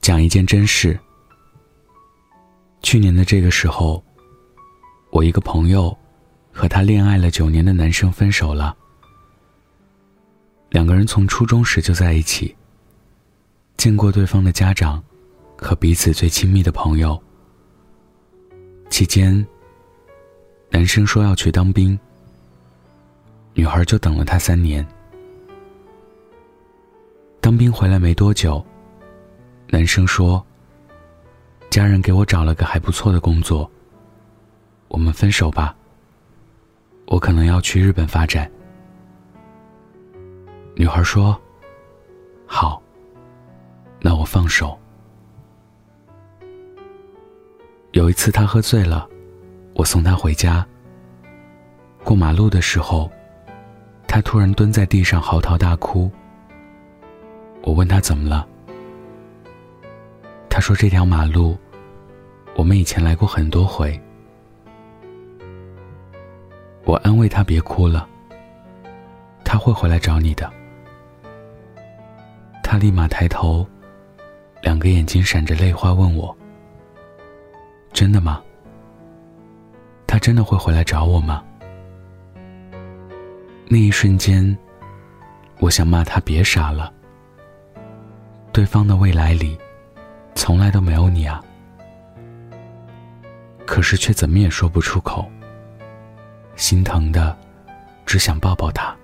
讲一件真事。去年的这个时候，我一个朋友和他恋爱了九年的男生分手了。两个人从初中时就在一起，见过对方的家长和彼此最亲密的朋友。期间，男生说要去当兵，女孩就等了他三年。当兵回来没多久，男生说：“家人给我找了个还不错的工作，我们分手吧。我可能要去日本发展。”女孩说：“好，那我放手。”有一次他喝醉了，我送他回家。过马路的时候，他突然蹲在地上嚎啕大哭。我问他怎么了，他说这条马路，我们以前来过很多回。我安慰他别哭了，他会回来找你的。他立马抬头，两个眼睛闪着泪花问我：“真的吗？他真的会回来找我吗？”那一瞬间，我想骂他别傻了。对方的未来里，从来都没有你啊！可是却怎么也说不出口。心疼的，只想抱抱他。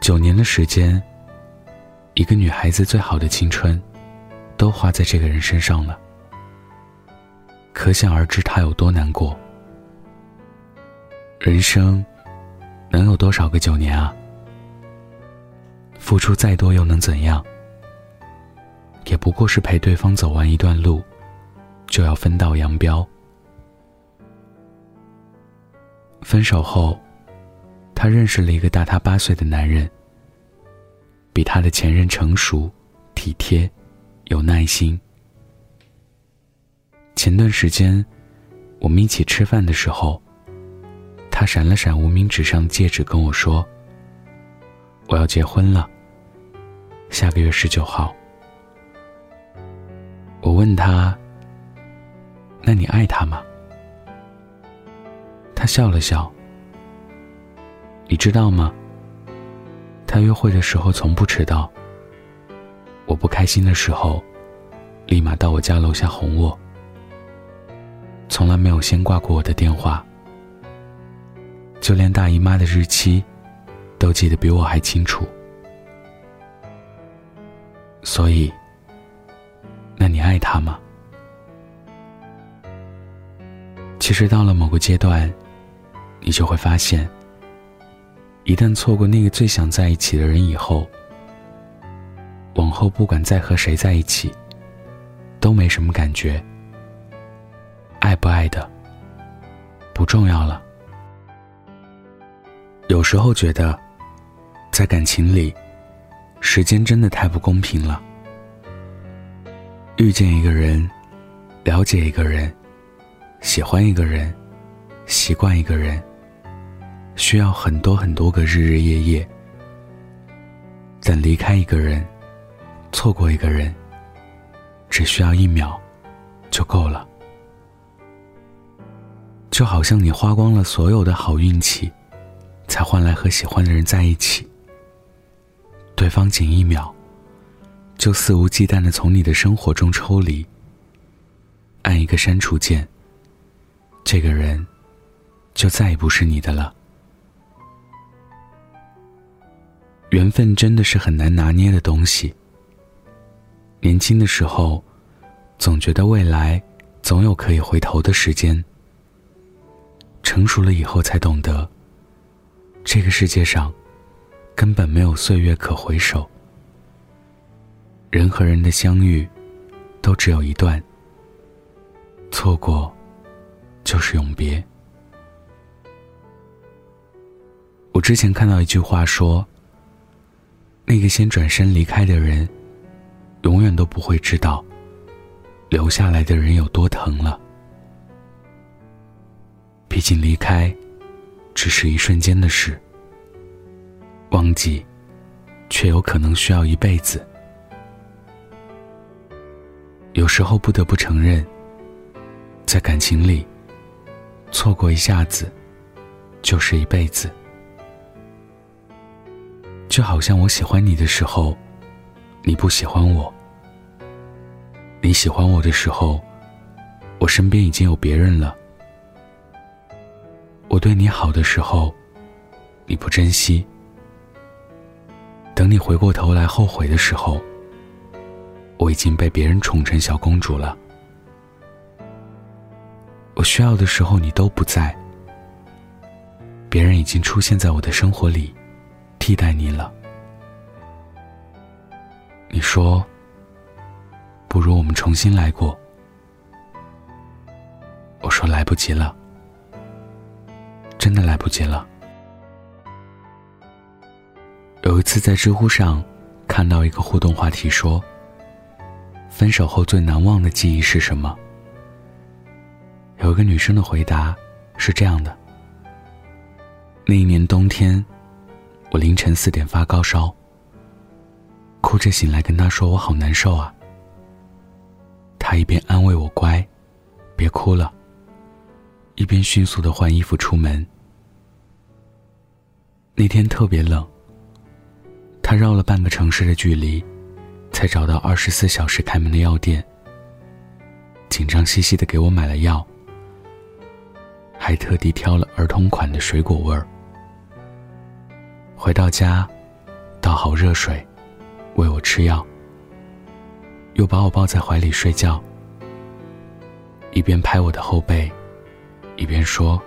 九年的时间，一个女孩子最好的青春，都花在这个人身上了。可想而知，他有多难过。人生，能有多少个九年啊？付出再多又能怎样？也不过是陪对方走完一段路，就要分道扬镳。分手后，他认识了一个大他八岁的男人，比他的前任成熟、体贴、有耐心。前段时间，我们一起吃饭的时候，他闪了闪无名指上的戒指，跟我说。我要结婚了。下个月十九号。我问他：“那你爱他吗？”他笑了笑。你知道吗？他约会的时候从不迟到。我不开心的时候，立马到我家楼下哄我。从来没有先挂过我的电话。就连大姨妈的日期。都记得比我还清楚，所以，那你爱他吗？其实到了某个阶段，你就会发现，一旦错过那个最想在一起的人以后，往后不管再和谁在一起，都没什么感觉，爱不爱的不重要了。有时候觉得。在感情里，时间真的太不公平了。遇见一个人，了解一个人，喜欢一个人，习惯一个人，需要很多很多个日日夜夜。但离开一个人，错过一个人，只需要一秒，就够了。就好像你花光了所有的好运气，才换来和喜欢的人在一起。对方仅一秒，就肆无忌惮的从你的生活中抽离，按一个删除键，这个人就再也不是你的了。缘分真的是很难拿捏的东西。年轻的时候，总觉得未来总有可以回头的时间。成熟了以后才懂得，这个世界上。根本没有岁月可回首，人和人的相遇，都只有一段，错过，就是永别。我之前看到一句话说：“那个先转身离开的人，永远都不会知道，留下来的人有多疼了。毕竟离开，只是一瞬间的事。”忘记，却有可能需要一辈子。有时候不得不承认，在感情里，错过一下子，就是一辈子。就好像我喜欢你的时候，你不喜欢我；你喜欢我的时候，我身边已经有别人了。我对你好的时候，你不珍惜；等你回过头来后悔的时候，我已经被别人宠成小公主了。我需要的时候你都不在，别人已经出现在我的生活里，替代你了。你说，不如我们重新来过。我说来不及了，真的来不及了。有一次在知乎上看到一个互动话题说。分手后最难忘的记忆是什么？有一个女生的回答是这样的：那一年冬天，我凌晨四点发高烧，哭着醒来跟他说我好难受啊。他一边安慰我乖，别哭了，一边迅速的换衣服出门。那天特别冷，他绕了半个城市的距离。才找到二十四小时开门的药店，紧张兮兮的给我买了药，还特地挑了儿童款的水果味儿。回到家，倒好热水，喂我吃药，又把我抱在怀里睡觉，一边拍我的后背，一边说：“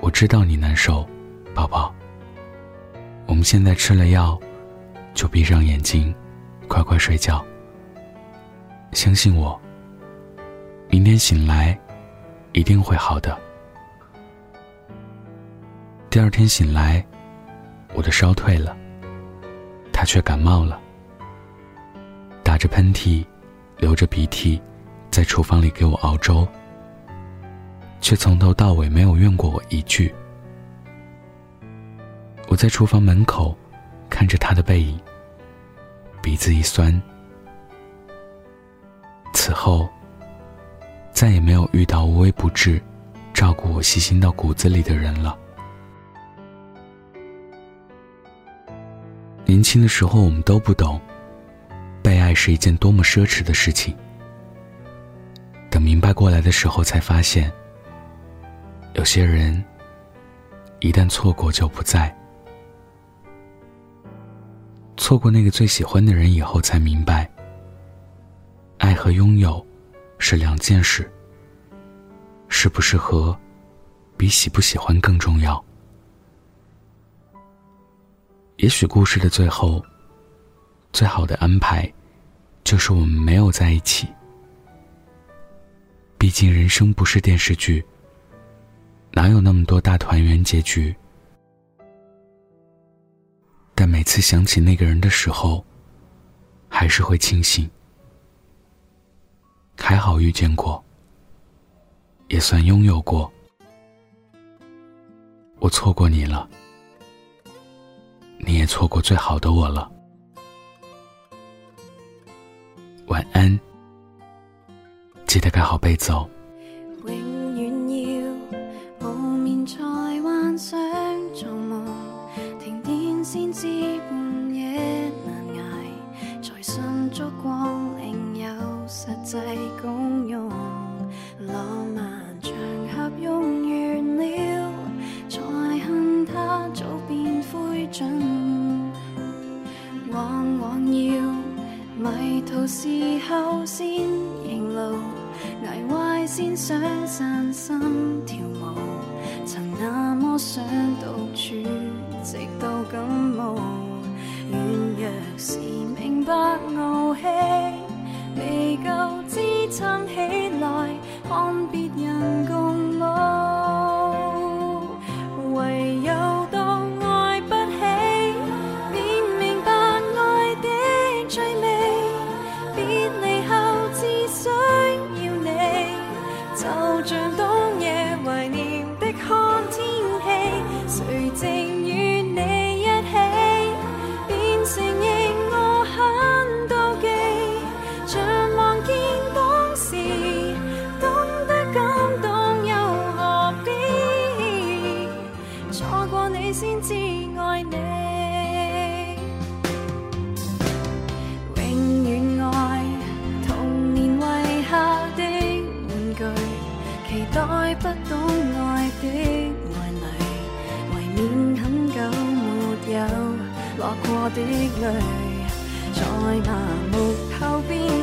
我知道你难受，宝宝。我们现在吃了药，就闭上眼睛。”快快睡觉，相信我。明天醒来，一定会好的。第二天醒来，我的烧退了，他却感冒了，打着喷嚏，流着鼻涕，在厨房里给我熬粥，却从头到尾没有怨过我一句。我在厨房门口，看着他的背影。鼻子一酸，此后再也没有遇到无微不至、照顾我、细心到骨子里的人了。年轻的时候，我们都不懂，被爱是一件多么奢侈的事情。等明白过来的时候，才发现，有些人一旦错过就不在。错过那个最喜欢的人以后，才明白，爱和拥有是两件事。适不适合，比喜不喜欢更重要。也许故事的最后，最好的安排，就是我们没有在一起。毕竟人生不是电视剧，哪有那么多大团圆结局？但每次想起那个人的时候，还是会庆幸，还好遇见过，也算拥有过。我错过你了，你也错过最好的我了。晚安，记得盖好被子哦。时错过你先至爱你，永远爱童年遗下的玩具，期待不懂爱的爱侣，怀念很久没有落过的泪，在麻木后边。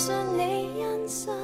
信你欣赏